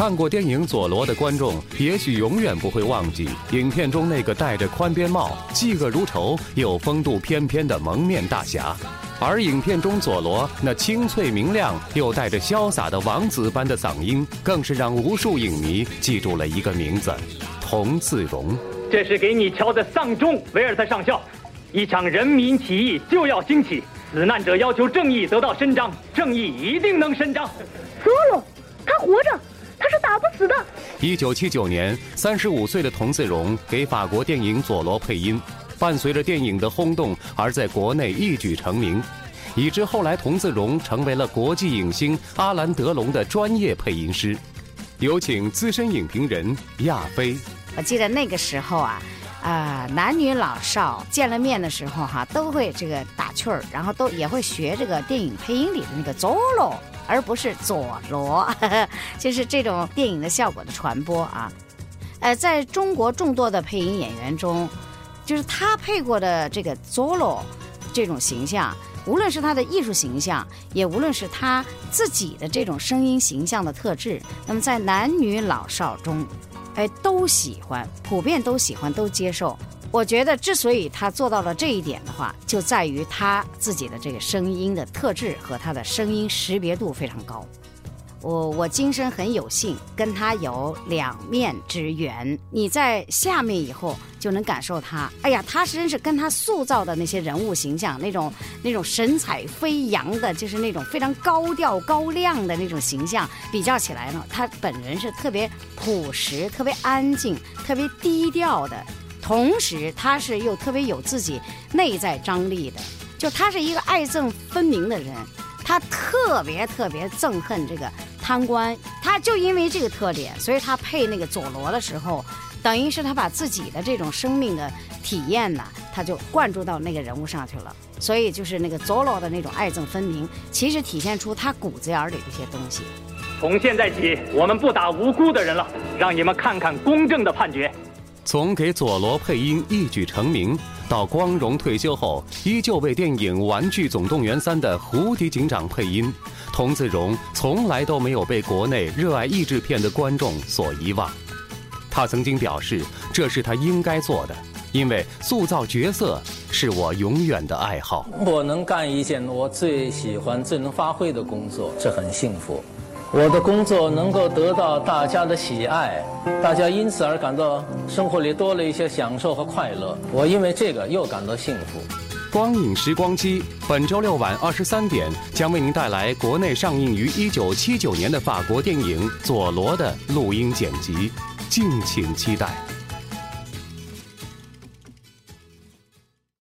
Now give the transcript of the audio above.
看过电影《佐罗》的观众，也许永远不会忘记影片中那个戴着宽边帽、嫉恶如仇又风度翩翩的蒙面大侠，而影片中佐罗那清脆明亮又带着潇洒的王子般的嗓音，更是让无数影迷记住了一个名字——童自荣。这是给你敲的丧钟，维尔特上校。一场人民起义就要兴起，死难者要求正义得到伸张，正义一定能伸张。佐罗，他活着。他是打不死的。一九七九年，三十五岁的童自荣给法国电影《佐罗》配音，伴随着电影的轰动而在国内一举成名，以致后来童自荣成为了国际影星阿兰·德龙的专业配音师。有请资深影评人亚飞。我记得那个时候啊，啊，男女老少见了面的时候哈，都会这个打趣儿，然后都也会学这个电影配音里的那个佐罗。而不是佐罗，就是这种电影的效果的传播啊。呃，在中国众多的配音演员中，就是他配过的这个佐罗这种形象，无论是他的艺术形象，也无论是他自己的这种声音形象的特质，那么在男女老少中，哎，都喜欢，普遍都喜欢，都接受。我觉得，之所以他做到了这一点的话，就在于他自己的这个声音的特质和他的声音识别度非常高。我我今生很有幸跟他有两面之缘。你在下面以后就能感受他，哎呀，他真是跟他塑造的那些人物形象，那种那种神采飞扬的，就是那种非常高调高亮的那种形象比较起来呢，他本人是特别朴实、特别安静、特别低调的。同时，他是又特别有自己内在张力的，就他是一个爱憎分明的人，他特别特别憎恨这个贪官，他就因为这个特点，所以他配那个佐罗的时候，等于是他把自己的这种生命的体验呢，他就灌注到那个人物上去了，所以就是那个佐罗的那种爱憎分明，其实体现出他骨子眼里的一些东西。从现在起，我们不打无辜的人了，让你们看看公正的判决。从给佐罗配音一举成名，到光荣退休后依旧为电影《玩具总动员三》的胡迪警长配音，童自荣从来都没有被国内热爱译制片的观众所遗忘。他曾经表示，这是他应该做的，因为塑造角色是我永远的爱好。我能干一件我最喜欢、最能发挥的工作，这很幸福。我的工作能够得到大家的喜爱，大家因此而感到生活里多了一些享受和快乐。我因为这个又感到幸福。光影时光机本周六晚二十三点将为您带来国内上映于一九七九年的法国电影《佐罗》的录音剪辑，敬请期待。